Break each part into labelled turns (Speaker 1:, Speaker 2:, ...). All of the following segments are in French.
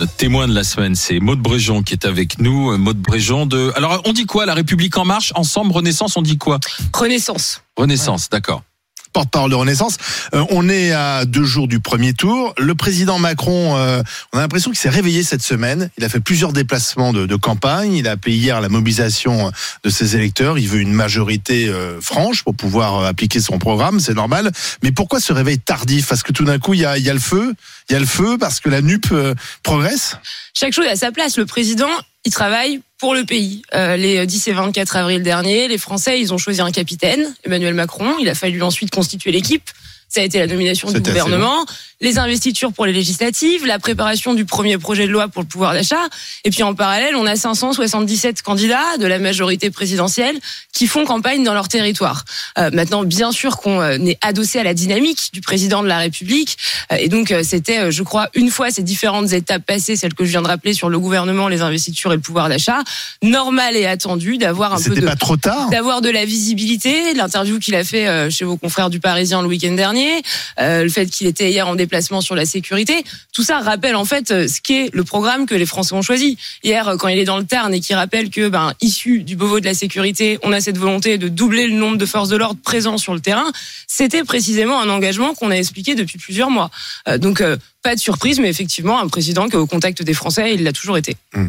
Speaker 1: Notre témoin de la semaine, c'est Maude Bréjon qui est avec nous. Maude Bréjon de. Alors, on dit quoi La République en marche Ensemble, Renaissance, on dit quoi?
Speaker 2: Renaissance.
Speaker 1: Renaissance, d'accord
Speaker 3: porte-parole de Renaissance. Euh, on est à deux jours du premier tour. Le président Macron, euh, on a l'impression qu'il s'est réveillé cette semaine. Il a fait plusieurs déplacements de, de, campagne. Il a appelé hier la mobilisation de ses électeurs. Il veut une majorité euh, franche pour pouvoir appliquer son programme. C'est normal. Mais pourquoi ce réveil tardif? Parce que tout d'un coup, il y a, y a le feu. Il y a le feu parce que la NUP progresse?
Speaker 2: Chaque chose à sa place. Le président, il travaille pour le pays. Euh, les 10 et 24 avril dernier, les Français, ils ont choisi un capitaine, Emmanuel Macron. Il a fallu ensuite constituer l'équipe. Ça a été la nomination du gouvernement, les investitures pour les législatives, la préparation du premier projet de loi pour le pouvoir d'achat. Et puis en parallèle, on a 577 candidats de la majorité présidentielle qui font campagne dans leur territoire. Euh, maintenant, bien sûr qu'on euh, est adossé à la dynamique du président de la République. Euh, et donc, c'était, je crois, une fois ces différentes étapes passées, celles que je viens de rappeler sur le gouvernement, les investitures et le pouvoir d'achat, normal et attendu d'avoir un peu de,
Speaker 3: pas trop tard.
Speaker 2: d'avoir de la visibilité. L'interview qu'il a fait chez vos confrères du Parisien le week-end dernier euh, le fait qu'il était hier en déplacement sur la sécurité, tout ça rappelle en fait euh, ce qu'est le programme que les Français ont choisi. Hier, euh, quand il est dans le Tarn et qu'il rappelle que, ben, issu du Beauvau de la sécurité, on a cette volonté de doubler le nombre de forces de l'ordre présents sur le terrain, c'était précisément un engagement qu'on a expliqué depuis plusieurs mois. donc, pas de surprise, mais effectivement, un président qui est au contact des Français, il l'a toujours été.
Speaker 3: Mmh.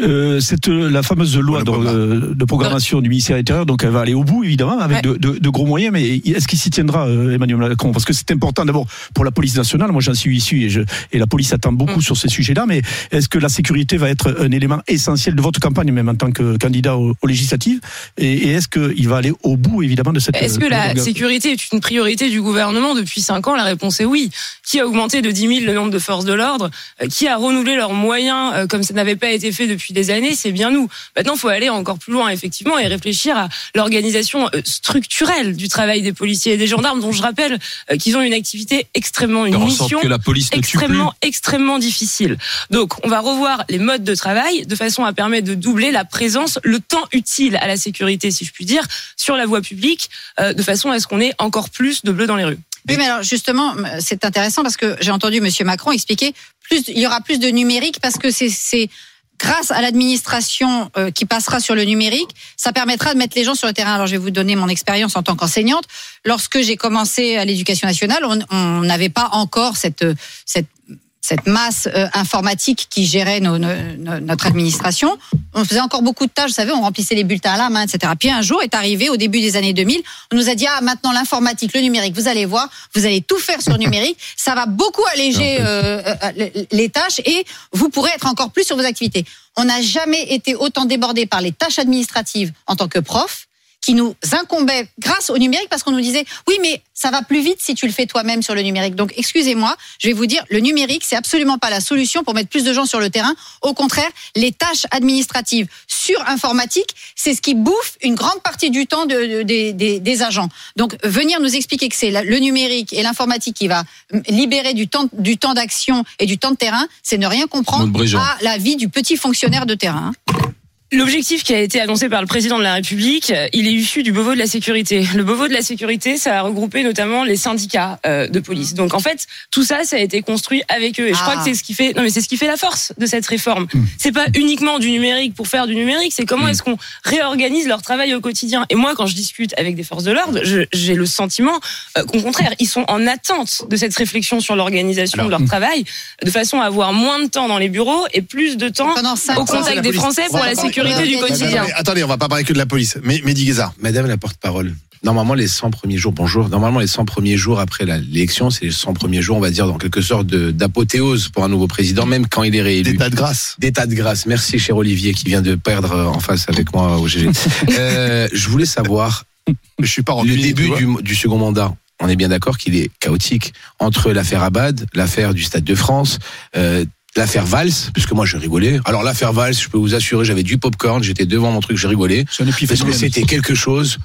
Speaker 4: Euh, c'est la fameuse loi de, euh, de, programmation du ministère intérieur, donc elle va aller au bout évidemment avec de, de, de, gros moyens. Mais est-ce qu'il s'y tiendra, euh, Emmanuel Macron? Parce que c'est important d'abord pour la police nationale. Moi, j'en suis issu et, je, et la police attend beaucoup mm. sur ces sujets-là. Mais est-ce que la sécurité va être un élément essentiel de votre campagne, même en tant que candidat aux, législatives? Et, et est-ce qu'il va aller au bout évidemment de cette
Speaker 2: Est-ce que la sécurité est une priorité du gouvernement depuis cinq ans? La réponse est oui. Qui a augmenté de 10 000 le nombre de forces de l'ordre? Qui a renouvelé leurs moyens comme ça n'avait pas été fait depuis des années, c'est bien nous. Maintenant, il faut aller encore plus loin, effectivement, et réfléchir à l'organisation euh, structurelle du travail des policiers et des gendarmes, dont je rappelle euh, qu'ils ont une activité extrêmement, une mission
Speaker 1: que la police
Speaker 2: extrêmement, extrêmement difficile. Donc, on va revoir les modes de travail de façon à permettre de doubler la présence, le temps utile à la sécurité, si je puis dire, sur la voie publique, euh, de façon à ce qu'on ait encore plus de bleu dans les rues.
Speaker 5: Oui, mais alors justement, c'est intéressant parce que j'ai entendu Monsieur Macron expliquer plus, il y aura plus de numérique parce que c'est grâce à l'administration euh, qui passera sur le numérique, ça permettra de mettre les gens sur le terrain. Alors je vais vous donner mon expérience en tant qu'enseignante. Lorsque j'ai commencé à l'éducation nationale, on n'avait pas encore cette, cette cette masse euh, informatique qui gérait notre administration. On faisait encore beaucoup de tâches, vous savez, on remplissait les bulletins à la main, etc. Puis un jour est arrivé, au début des années 2000, on nous a dit, ah, maintenant l'informatique, le numérique, vous allez voir, vous allez tout faire sur le numérique, ça va beaucoup alléger euh, euh, les tâches et vous pourrez être encore plus sur vos activités. On n'a jamais été autant débordé par les tâches administratives en tant que prof qui nous incombait grâce au numérique parce qu'on nous disait oui mais ça va plus vite si tu le fais toi-même sur le numérique. Donc excusez-moi, je vais vous dire le numérique c'est absolument pas la solution pour mettre plus de gens sur le terrain. Au contraire, les tâches administratives sur informatique, c'est ce qui bouffe une grande partie du temps de, des, des agents. Donc venir nous expliquer que c'est le numérique et l'informatique qui va libérer du temps du temps d'action et du temps de terrain, c'est ne rien comprendre à la vie du petit fonctionnaire de terrain.
Speaker 2: L'objectif qui a été annoncé par le président de la République, il est issu du Beauvau de la sécurité. Le Beauvau de la sécurité, ça a regroupé notamment les syndicats euh, de police. Donc en fait, tout ça, ça a été construit avec eux. Et je crois que c'est ce qui fait, non mais c'est ce qui fait la force de cette réforme. Hmm. C'est pas uniquement du numérique pour faire du numérique, c'est comment hmm. est-ce qu'on réorganise leur travail au quotidien. Et moi, quand je discute avec des forces de l'ordre, j'ai le sentiment euh, qu'au contraire, ils sont en attente de cette réflexion sur l'organisation de leur hmm. travail, de façon à avoir moins de temps dans les bureaux et plus de temps au contact des Français pour la sécurité du quotidien.
Speaker 3: attendez, on va pas parler que de la police. Mais Mehdi Guézard.
Speaker 6: Madame la porte-parole. Normalement, les 100 premiers jours, bonjour. Normalement, les 100 premiers jours après l'élection, c'est les 100 premiers jours, on va dire, dans quelque sorte d'apothéose pour un nouveau président, même quand il est réélu.
Speaker 3: D'état de grâce.
Speaker 6: D'état de grâce. Merci, cher Olivier, qui vient de perdre en face avec moi au GG. euh, je voulais savoir.
Speaker 3: Je suis pas
Speaker 6: Le début du, du second mandat on est bien d'accord qu'il est chaotique entre l'affaire Abad, l'affaire du Stade de France, euh, l'affaire Valls, puisque moi je rigolais. Alors l'affaire Valls, je peux vous assurer, j'avais du popcorn, j'étais devant mon truc, je rigolais. Parce que c'était quelque chose.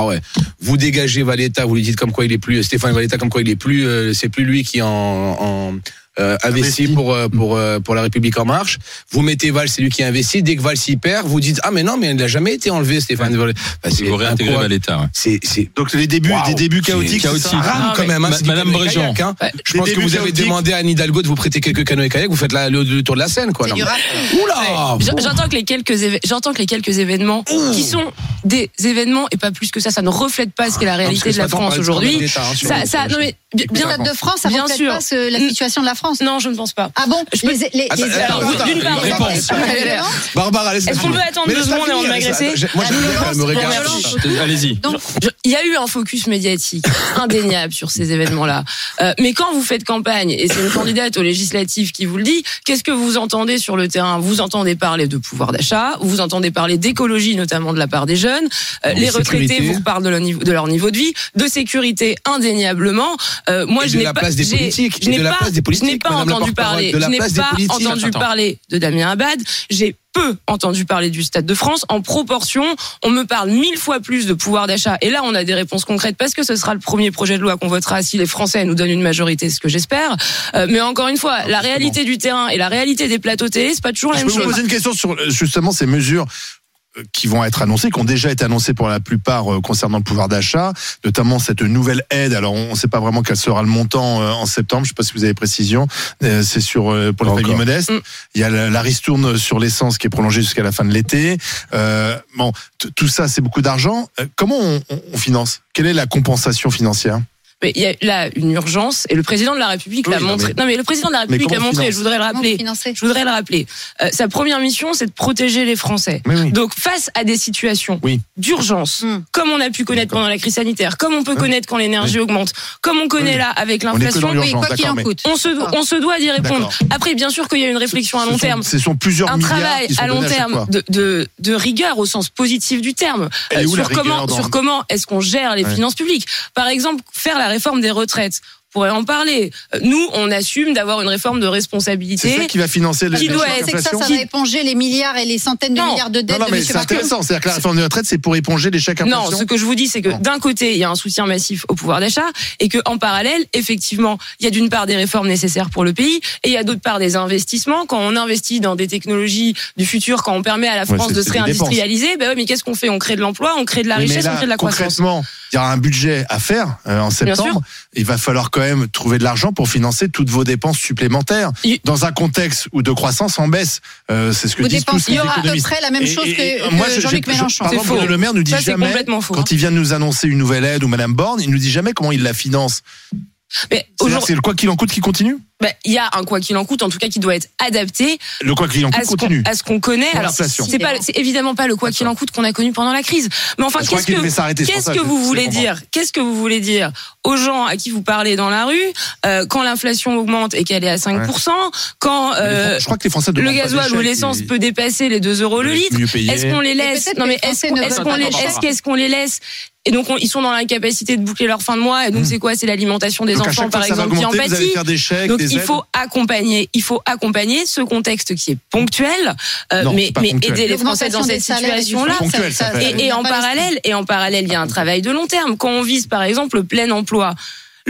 Speaker 6: Ah ouais. Vous dégagez Valetta, vous lui dites comme quoi il est plus Stéphane Valetta comme quoi il est plus, euh, c'est plus lui qui en, en euh, investi
Speaker 3: Investi.
Speaker 6: pour euh, pour euh, pour la République en marche. Vous mettez Valls, c'est lui qui investit. Dès que Valls y perd, vous dites ah mais non mais il n'a jamais été enlevé Stéphane. Bah, c'est
Speaker 1: Vous réintégrez. Valetta. ouais.
Speaker 6: C'est c'est
Speaker 3: Donc les débuts,
Speaker 6: Waouh.
Speaker 3: des débuts chaotiques.
Speaker 1: Chaotique.
Speaker 2: Ah,
Speaker 6: quand même. Hein,
Speaker 1: Madame
Speaker 6: kayak, hein.
Speaker 3: Ouais.
Speaker 6: Je pense que vous avez
Speaker 3: chaotiques.
Speaker 6: demandé à Anne Hidalgo de vous prêter quelques canoës kayak. Vous faites la, le, le tour de la Seine quoi. Oula.
Speaker 2: J'entends que les quelques j'entends que les quelques événements qui sont des événements et pas plus que ça, ça ne reflète pas ce qu'est la réalité de la France aujourd'hui. Ça, ça, non mais bien,
Speaker 5: de France, ça
Speaker 2: Bien
Speaker 5: reflète
Speaker 2: sûr.
Speaker 5: pas ce- la situation de la France.
Speaker 2: non, je ne pense pas.
Speaker 5: Ah bon
Speaker 2: Je peux-
Speaker 5: les,
Speaker 2: Alors, d'une part,
Speaker 6: réponse. Barbara, laisse
Speaker 2: Est-ce qu'on peut attendre deux secondes et on
Speaker 6: finir,
Speaker 2: va
Speaker 6: laisse-la-
Speaker 2: agresser
Speaker 6: Moi, bien qu'elle me
Speaker 5: violence,
Speaker 6: regarde.
Speaker 5: la violence.
Speaker 1: Allez-y.
Speaker 5: Donc,
Speaker 2: Je- Il y a eu un focus médiatique indéniable sur ces événements-là. Euh, mais quand vous faites campagne, et c'est une candidate aux législatives qui vous le dit, qu'est-ce que vous entendez sur le terrain? Vous entendez parler de pouvoir d'achat, vous entendez parler d'écologie, notamment de la part des jeunes. Euh, les retraités
Speaker 6: sécurité.
Speaker 2: vous parlent de leur, niveau, de leur niveau de vie, de sécurité indéniablement. Euh, moi,
Speaker 6: Et
Speaker 2: je n'ai
Speaker 6: la
Speaker 2: pas,
Speaker 6: place des
Speaker 2: j'ai-
Speaker 6: politiques,
Speaker 2: je n'ai
Speaker 6: la
Speaker 2: pas, je n'ai pas
Speaker 6: la
Speaker 2: entendu parler,
Speaker 6: de la
Speaker 2: je n'ai pas entendu parler de Damien Abad. J'ai peu entendu parler du Stade de France. En proportion, on me parle mille fois plus de pouvoir d'achat. Et là, on a des réponses concrètes parce que ce sera le premier projet de loi qu'on votera si les Français nous donnent une majorité, ce que j'espère. Euh, mais encore une fois, la réalité du terrain et la réalité des plateaux télé, c'est pas toujours la
Speaker 3: Je
Speaker 2: même
Speaker 3: peux vous
Speaker 2: chose.
Speaker 3: poser une question sur euh, justement ces mesures qui vont être annoncées, qui ont déjà été annoncées pour la plupart euh, concernant le pouvoir d'achat, notamment cette nouvelle aide. Alors on ne sait pas vraiment quel sera le montant euh, en septembre. Je ne sais pas si vous avez précision. Euh, C'est sur euh, pour les familles modestes.
Speaker 2: Mm.
Speaker 3: Il y a la, la ristourne sur l'essence qui est prolongée jusqu'à la fin de l'été. Euh, bon, tout ça c'est beaucoup d'argent. Euh, Comment on, on- on finance? Quelle est la compensation financière?
Speaker 2: Mais il y a là une urgence et le président de la République
Speaker 3: Oui,
Speaker 2: l'a
Speaker 3: non,
Speaker 2: montré.
Speaker 3: mais-
Speaker 2: Non mais le président de la République l'a
Speaker 3: on
Speaker 2: montré. Je voudrais le rappeler. Je voudrais le rappeler. Euh, sa première mission, c'est de protéger les Français.
Speaker 3: Oui.
Speaker 2: Donc face à des situations
Speaker 3: Oui.
Speaker 2: d'urgence,
Speaker 5: Hmm.
Speaker 2: comme on a pu connaître pendant la crise sanitaire, comme on peut connaître quand l'énergie augmente, comme on connaît
Speaker 3: Oui.
Speaker 2: là avec l'inflation,
Speaker 5: quoi qu'il en coûte.
Speaker 2: on se, on se doit d'y répondre. Après, bien sûr qu'il y a une réflexion à
Speaker 3: Ce
Speaker 2: long
Speaker 3: sont-
Speaker 2: terme.
Speaker 3: Ce sont plusieurs
Speaker 2: Un travail à long terme de, de, de rigueur au sens positif du terme Euh, sur comment sur comment est-ce qu'on gère les finances publiques. Par exemple, faire la réforme des retraites. On pourrait en parler. Nous, on assume d'avoir une réforme de
Speaker 3: C'est
Speaker 2: responsabilité.
Speaker 3: ça qui va financer le
Speaker 2: Qui doit
Speaker 5: C'est que ça, ça va éponger les milliards et les centaines de
Speaker 2: Non.
Speaker 5: milliards de dettes
Speaker 3: Non, non,
Speaker 5: de
Speaker 3: mais
Speaker 5: M.
Speaker 3: c'est intéressant. C'est-à-dire que la réforme des retraites, c'est pour éponger les chèques
Speaker 2: Non, ce que je vous dis, c'est que d'un côté, il y a un soutien massif au pouvoir d'achat et que en parallèle, effectivement, il y a d'une part des réformes nécessaires pour le pays et il y a d'autre part des investissements. Quand on investit dans des technologies du futur, quand on permet à la
Speaker 3: Ouais,
Speaker 2: France
Speaker 3: c'est-
Speaker 2: de se
Speaker 3: c'est
Speaker 2: réindustrialiser, ben ouais, mais qu'est-ce qu'on fait? On crée de l'emploi, on crée de la richesse,
Speaker 3: là,
Speaker 2: on crée de la croissance.
Speaker 3: Concrètement, il y aura un budget à faire euh, en septembre. Il va falloir quand même trouver de l'argent pour financer toutes vos dépenses supplémentaires.
Speaker 2: Il-
Speaker 3: Dans un contexte où de croissance en baisse, euh, c'est ce que
Speaker 5: Vous
Speaker 3: disent tous
Speaker 5: dépensez
Speaker 3: les
Speaker 5: à peu près la même chose
Speaker 3: et-
Speaker 5: que,
Speaker 3: et
Speaker 5: que
Speaker 3: moi, je-
Speaker 5: Jean-Luc Mélenchon.
Speaker 3: Par exemple, Le Maire nous dit
Speaker 2: Ça,
Speaker 3: jamais,
Speaker 2: faux.
Speaker 3: quand il vient de nous annoncer une nouvelle aide ou Madame Borne, il nous dit jamais comment il la finance.
Speaker 2: Mais
Speaker 3: C'est le quoi qu'il en coûte qui continue?
Speaker 2: Ben, il y a un quoi qu'il en coûte, en tout cas, qui doit être adapté
Speaker 3: Le quoi qu'il en
Speaker 2: à
Speaker 3: coûte
Speaker 2: ce qu'on
Speaker 3: continue.
Speaker 2: à ce qu'on connaît. Alors,
Speaker 3: l'inflation.
Speaker 2: c'est pas, c'est évidemment pas le quoi qu'il en coûte qu'on a connu pendant la crise. Mais enfin, qu'est-ce que Qu'est-ce que vous voulez dire? Qu'est-ce que vous voulez dire aux gens à qui vous parlez dans la rue euh, quand l'inflation augmente et qu'elle est à 5%, quand
Speaker 3: Mais les
Speaker 2: euh,
Speaker 3: Je crois que les Français
Speaker 2: le gasoil ou l'essence peut dépasser les 2 euros le litre. Est-ce qu'on les laisse? Non mais est-ce qu'on les est-ce qu'est-ce qu'on les laisse? Et donc on- ils sont dans l'incapacité de boucler leur fin de mois et donc
Speaker 3: Mmh.
Speaker 2: c'est quoi? C'est l'alimentation des
Speaker 3: Donc,
Speaker 2: enfants par exemple qui en pâtit.
Speaker 3: faire des chèques,
Speaker 2: Donc
Speaker 3: des
Speaker 2: il
Speaker 3: aides.
Speaker 2: faut accompagner, il faut accompagner ce contexte qui est ponctuel, euh,
Speaker 3: Non,
Speaker 2: mais
Speaker 3: ponctuel.
Speaker 2: aider les Français dans cette situation-là. Et, et en parallèle, et en parallèle, il y a un travail de long terme. Quand on vise, par exemple, le plein emploi,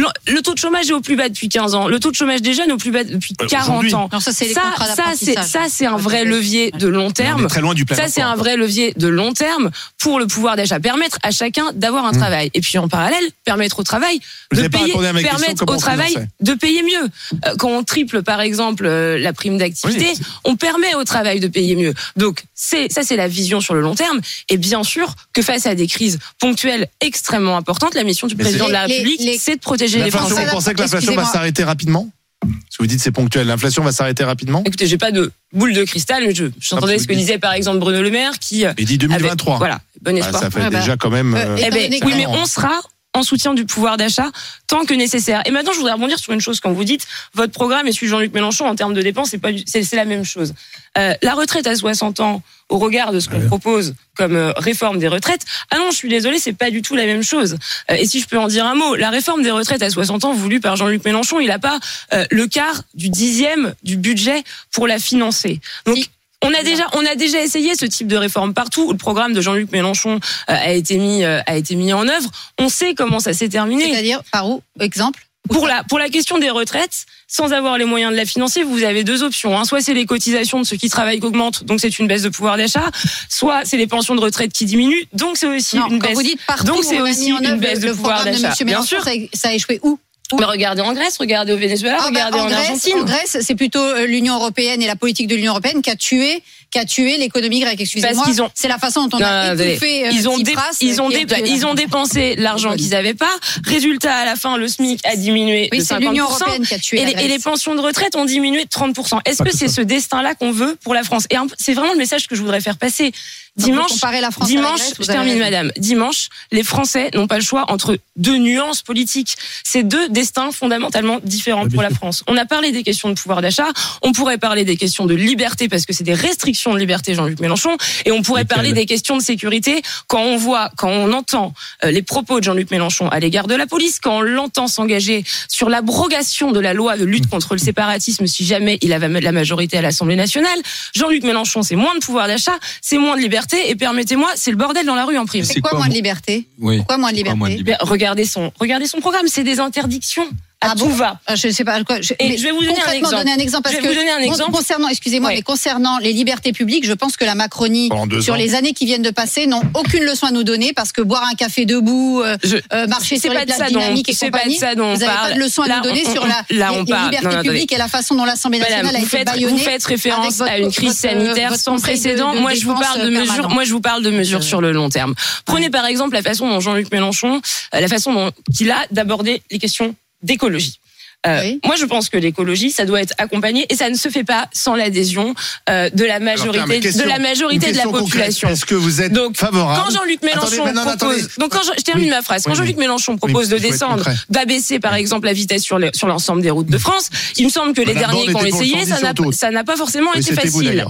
Speaker 2: le, le taux de chômage est au plus bas depuis 15 ans. Le taux de chômage des jeunes est au plus bas depuis
Speaker 3: Euh,
Speaker 2: 40
Speaker 3: aujourd'hui.
Speaker 2: ans.
Speaker 5: Non, ça, c'est
Speaker 2: Ça, c'est
Speaker 5: d'apprentissage.
Speaker 2: ça, c'est un vrai levier de long
Speaker 3: On
Speaker 2: terme.
Speaker 3: très loin du plein
Speaker 2: Ça, c'est un vrai levier de long terme pour le pouvoir d'achat. Permettre à chacun d'avoir un travail. Et puis, en parallèle, permettre au travail
Speaker 3: Mmh. Vous
Speaker 2: de payer, permettre au travail de payer mieux. Euh, Quand on triple, par exemple, euh, la prime d'activité,
Speaker 3: Oui,
Speaker 2: on permet au travail de payer mieux. Donc, c'est, ça, c'est la vision sur le long terme. Et bien sûr que face à des crises ponctuelles extrêmement importantes, la mission du
Speaker 3: Mais
Speaker 2: président de la
Speaker 5: les-
Speaker 2: République,
Speaker 5: les-
Speaker 2: c'est de protéger les
Speaker 3: L'inflation,
Speaker 2: Français.
Speaker 3: vous pensez que l'inflation va s'arrêter rapidement Parce que vous dites c'est ponctuel. L'inflation va s'arrêter rapidement
Speaker 2: Écoutez, j'ai pas de boule de cristal, mais je, j'entendais
Speaker 3: Ah,
Speaker 2: ce que disait par exemple Bruno Le Maire qui
Speaker 3: Il dit
Speaker 2: avait-
Speaker 3: 2023.
Speaker 2: voilà, bon
Speaker 3: Bah,
Speaker 2: espoir.
Speaker 3: ça fait
Speaker 5: Ouais, bah,
Speaker 3: déjà quand même.
Speaker 5: euh,
Speaker 3: euh,
Speaker 2: Eh ben,
Speaker 5: Étant
Speaker 2: oui,
Speaker 5: donné
Speaker 2: mais on sera en soutien du pouvoir d'achat tant que nécessaire. Et maintenant, je voudrais rebondir sur une chose quand vous dites votre programme et celui de Jean-Luc Mélenchon en termes de dépenses, c'est pas du- c'est c'est la même chose. Euh, la retraite à 60 ans, au regard de ce qu'on propose comme euh, réforme des retraites, ah non, je suis désolé, c'est pas du tout la même chose. Euh, et si je peux en dire un mot, la réforme des retraites à 60 ans voulue par Jean-Luc Mélenchon, il a pas euh, le quart du dixième du budget pour la financer. Donc
Speaker 5: Si.
Speaker 2: On a déjà, on a déjà essayé ce type de réforme partout où le programme de Jean-Luc Mélenchon euh, a été mis, euh, a été mis en œuvre. On sait comment ça s'est terminé.
Speaker 5: C'est-à-dire, par où? Exemple?
Speaker 2: Pour la, pour la question des retraites, sans avoir les moyens de la financer, vous avez deux options. Hein. Soit c'est les cotisations de ceux qui travaillent qui augmentent, donc c'est une baisse de pouvoir d'achat. Soit c'est les pensions de retraite qui diminuent, donc c'est aussi
Speaker 5: Non,
Speaker 2: une
Speaker 5: quand
Speaker 2: baisse.
Speaker 5: vous dites partout,
Speaker 2: donc c'est aussi une baisse
Speaker 5: le
Speaker 2: de pouvoir d'achat. Bien sûr.
Speaker 5: ça a échoué où?
Speaker 2: Mais regardez en Grèce, regardez au Venezuela,
Speaker 5: Ah bah,
Speaker 2: regardez en,
Speaker 5: en, Grèce,
Speaker 2: Argentine.
Speaker 5: en Grèce, c'est plutôt euh, l'Union européenne et la politique de l'Union européenne qui a tué, qui a tué l'économie grecque. Excusez-moi.
Speaker 2: Ont-
Speaker 5: C'est la façon dont on
Speaker 2: Non,
Speaker 5: a
Speaker 2: non, attendez.
Speaker 5: étouffé euh,
Speaker 2: ils ont, dé-
Speaker 5: Tsipras,
Speaker 2: ils, ont
Speaker 5: qui
Speaker 2: dé-
Speaker 5: est-
Speaker 2: ils ont dépensé l'argent qu'ils n'avaient pas. Résultat, à la fin, le SMIC a diminué
Speaker 5: Oui,
Speaker 2: de
Speaker 5: c'est
Speaker 2: 50%.
Speaker 5: l'Union européenne qui a tué
Speaker 2: Et les, et les pensions de retraite ont diminué de 30%. Est-ce que c'est ce destin-là qu'on veut pour la France? Et c'est vraiment le message que je voudrais faire passer. Dimanche,
Speaker 5: la France
Speaker 2: dimanche,
Speaker 5: Grèce,
Speaker 2: je termine,
Speaker 5: raison.
Speaker 2: madame. Dimanche, les Français n'ont pas le choix entre deux nuances politiques. C'est deux destins fondamentalement différents
Speaker 4: bien
Speaker 2: pour la. France. On a parlé des questions de pouvoir d'achat. On pourrait parler des questions de liberté parce que c'est des restrictions de liberté, Jean-Luc Mélenchon. Et on pourrait parler des questions de sécurité quand on voit, quand on entend euh, les propos de Jean-Luc Mélenchon à l'égard de la police, quand on l'entend s'engager sur l'abrogation de la loi de lutte contre le séparatisme si jamais il avait la majorité à l'Assemblée nationale. Jean-Luc Mélenchon, c'est moins de pouvoir d'achat, c'est moins de liberté et permettez-moi, c'est le bordel dans la rue en prime.
Speaker 5: C'est quoi moins de liberté?
Speaker 1: Oui.
Speaker 5: Pourquoi moins de
Speaker 1: Pourquoi moins de
Speaker 5: liberté?
Speaker 2: Ben, regardez son, regardez son programme, c'est des interdictions à
Speaker 5: Ah
Speaker 2: tout
Speaker 5: bon
Speaker 2: va.
Speaker 5: Ah, Je ne sais pas quoi. Je,
Speaker 2: Et je vais vous donner un exemple.
Speaker 5: donner un exemple parce
Speaker 2: Je vais vous donner un exemple.
Speaker 5: concernant, excusez-moi,
Speaker 2: Ouais.
Speaker 5: mais concernant les libertés publiques, je pense que la Macronie sur
Speaker 3: ans.
Speaker 5: les années qui viennent de passer n'ont aucune leçon à nous donner parce que boire un café debout, euh,
Speaker 2: Je-
Speaker 5: euh, marcher
Speaker 2: c'est
Speaker 5: sur
Speaker 2: pas
Speaker 5: les
Speaker 2: de
Speaker 5: places
Speaker 2: ça dont-
Speaker 5: dynamiques et
Speaker 2: c'est pas de
Speaker 5: compagnie,
Speaker 2: ça dont on
Speaker 5: vous n'avez pas de leçon à
Speaker 2: Là,
Speaker 5: nous donner
Speaker 2: on-
Speaker 5: sur la,
Speaker 2: là,
Speaker 5: les,
Speaker 2: on
Speaker 5: les libertés
Speaker 2: Non, non, attendez.
Speaker 5: publiques et la façon dont l'Assemblée nationale
Speaker 2: Madame,
Speaker 5: a
Speaker 2: vous
Speaker 5: été
Speaker 2: faites,
Speaker 5: bâillonnée.
Speaker 2: vous faites référence
Speaker 5: votre-
Speaker 2: à une crise
Speaker 5: votre,
Speaker 2: sanitaire
Speaker 5: votre
Speaker 2: sans précédent.
Speaker 5: de
Speaker 2: moi, je vous parle de
Speaker 5: euh,
Speaker 2: mesures. Moi, je vous parle de mesures sur le long terme. Prenez par exemple la façon dont Jean-Luc Mélenchon, euh, la façon dont il a d'aborder les questions d'écologie. Euh,
Speaker 5: Oui.
Speaker 2: Moi, je pense que l'écologie, ça doit être accompagné et ça ne se fait pas sans l'adhésion euh, de la
Speaker 3: Alors, tiens,
Speaker 2: majorité,
Speaker 3: question-
Speaker 2: de la majorité de la population.
Speaker 3: Est-ce que vous êtes
Speaker 2: Donc,
Speaker 3: favorable
Speaker 2: Quand Jean-Luc Mélenchon
Speaker 3: Attendez,
Speaker 2: propose,
Speaker 3: attendez.
Speaker 2: donc quand je, je termine
Speaker 3: Oui.
Speaker 2: ma phrase, quand
Speaker 3: Oui,
Speaker 2: Jean-Luc Mélenchon propose de descendre, d'abaisser par exemple la vitesse sur, l'ensemble des routes de France, il me semble que les derniers qui ont essayé,
Speaker 3: 110
Speaker 2: ça n'a pas forcément
Speaker 3: Oui,
Speaker 2: été facile.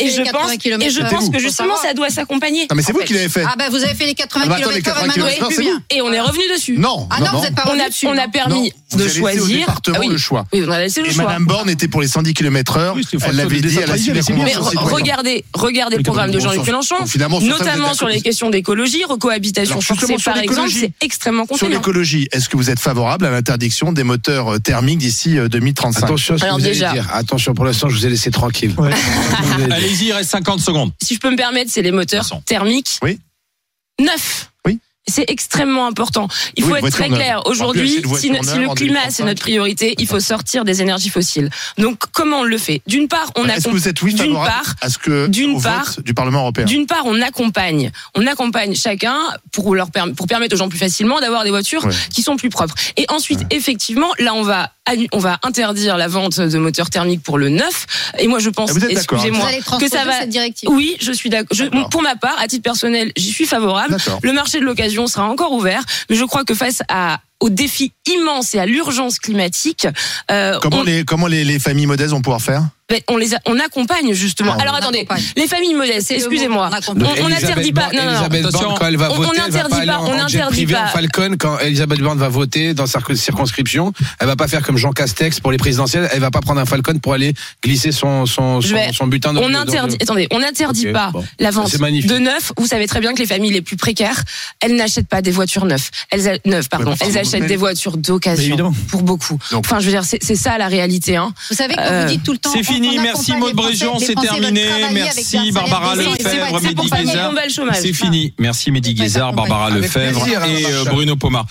Speaker 2: Et, je
Speaker 5: 80
Speaker 2: pense, et je que justement ça doit s'accompagner.
Speaker 3: Mais c'est vous qui l'avez fait.
Speaker 5: Ah ben vous avez fait les 80
Speaker 3: Ah bah,
Speaker 5: km/h et
Speaker 3: 80
Speaker 5: maintenant
Speaker 3: km/h,
Speaker 5: plus
Speaker 3: c'est
Speaker 5: bien.
Speaker 3: vous.
Speaker 2: Et on est revenu dessus.
Speaker 3: Non,
Speaker 5: non, vous êtes pas
Speaker 2: On
Speaker 5: revenu
Speaker 2: a,
Speaker 5: dessus.
Speaker 2: on a
Speaker 5: non.
Speaker 2: permis de choisir.
Speaker 3: Département
Speaker 2: Ah oui.
Speaker 3: le choix.
Speaker 2: Oui, on a laissé le
Speaker 3: Et
Speaker 2: choix.
Speaker 3: Madame Borne était pour les 110 km heure.
Speaker 4: Oui, c'était une
Speaker 3: Elle l'avait dit à la
Speaker 4: mais
Speaker 2: regardez, regardez le programme de Jean-Luc
Speaker 3: sur-
Speaker 2: Mélenchon,
Speaker 3: sur
Speaker 2: notamment sur les questions d'écologie, recohabitation forcée
Speaker 3: justement, sur
Speaker 2: par exemple,
Speaker 3: l'écologie.
Speaker 2: c'est extrêmement
Speaker 3: Sur
Speaker 2: contraignant.
Speaker 3: l'écologie, est-ce que vous êtes favorable à l'interdiction des moteurs euh, thermiques d'ici euh, 2035
Speaker 6: Attention à ce que
Speaker 2: Alors
Speaker 6: vous allez dire. Attention, pour l'instant, je vous ai laissé tranquille.
Speaker 4: Ouais.
Speaker 1: Allez-y, il reste 50 secondes.
Speaker 2: si je peux me permettre, c'est les moteurs thermiques.
Speaker 3: Oui.
Speaker 2: Neuf.
Speaker 3: Oui.
Speaker 2: C'est extrêmement important. Il
Speaker 3: Oui,
Speaker 2: faut être très
Speaker 3: neuve.
Speaker 2: clair. Aujourd'hui, si, le climat
Speaker 3: 2035.
Speaker 2: c'est notre priorité, il faut sortir des énergies fossiles. Donc, comment on le fait? D'une part, on
Speaker 3: Est-ce que
Speaker 2: accom-
Speaker 3: vous êtes oui
Speaker 2: d'une
Speaker 3: favorable
Speaker 2: part,
Speaker 3: à ce que
Speaker 2: d'une part-
Speaker 3: du Parlement européen?
Speaker 2: D'une part, on accompagne, on accompagne chacun pour leur pour permettre aux gens plus facilement d'avoir des voitures
Speaker 3: Ouais.
Speaker 2: qui sont plus propres. Et ensuite, effectivement, là, on va annu- on va interdire la vente de moteurs thermiques pour le neuf. Et moi, je pense,
Speaker 3: Ah, Vous
Speaker 2: excusez-moi, que ça va.
Speaker 5: cette directive.
Speaker 2: Oui, je suis d'accord. Pour ma part, à titre personnel, j'y suis favorable.
Speaker 3: D'accord.
Speaker 2: Le marché de l'occasion sera encore ouvert, mais je crois que face à au défi immense et à l'urgence climatique, euh,
Speaker 3: Comment,
Speaker 2: on,
Speaker 3: les, comment les, les familles modestes vont pouvoir faire?
Speaker 2: On les a- on accompagne justement.
Speaker 3: Ah,
Speaker 2: Alors
Speaker 5: on
Speaker 2: attendez,
Speaker 5: accompagne.
Speaker 2: les familles modestes, excusez-moi,
Speaker 5: on
Speaker 2: on, on n'interdit pas. Non, non.
Speaker 6: Elisabeth Borne, quand elle va
Speaker 2: On- on
Speaker 6: voter, va
Speaker 2: n'interdit
Speaker 6: pas
Speaker 2: on n'interdit pas.
Speaker 6: en Falcon. Quand Elisabeth Borne va voter dans sa circonscription, elle va pas faire comme Jean Castex pour les présidentielles. Elle va pas prendre un Falcon pour aller glisser son son son,
Speaker 2: vais-
Speaker 6: son butin. dans
Speaker 2: On
Speaker 6: le- dans
Speaker 2: interdit,
Speaker 6: le-
Speaker 2: attendez, on n'interdit
Speaker 6: Ok,
Speaker 2: pas
Speaker 6: bon.
Speaker 2: la vente de neuf. Vous savez très bien que les familles les plus précaires, elles n'achètent pas des voitures neuves. Elles a- neuves, pardon. Elles achètent
Speaker 3: vous-
Speaker 2: des voitures d'occasion pour beaucoup.
Speaker 3: Donc-
Speaker 2: enfin, je veux dire, c'est ça la réalité. Hein.
Speaker 5: Vous savez quand
Speaker 2: Euh,
Speaker 5: vous dites tout le temps.
Speaker 1: Fini. Merci, Maud Bréjean, c'est terminé. Merci, Barbara Lefebvre, Mehdi Guézard. C'est fini. Merci Mehdi Guézard. Barbara Lefebvre
Speaker 6: hein,
Speaker 1: et euh. Bruno Pomar.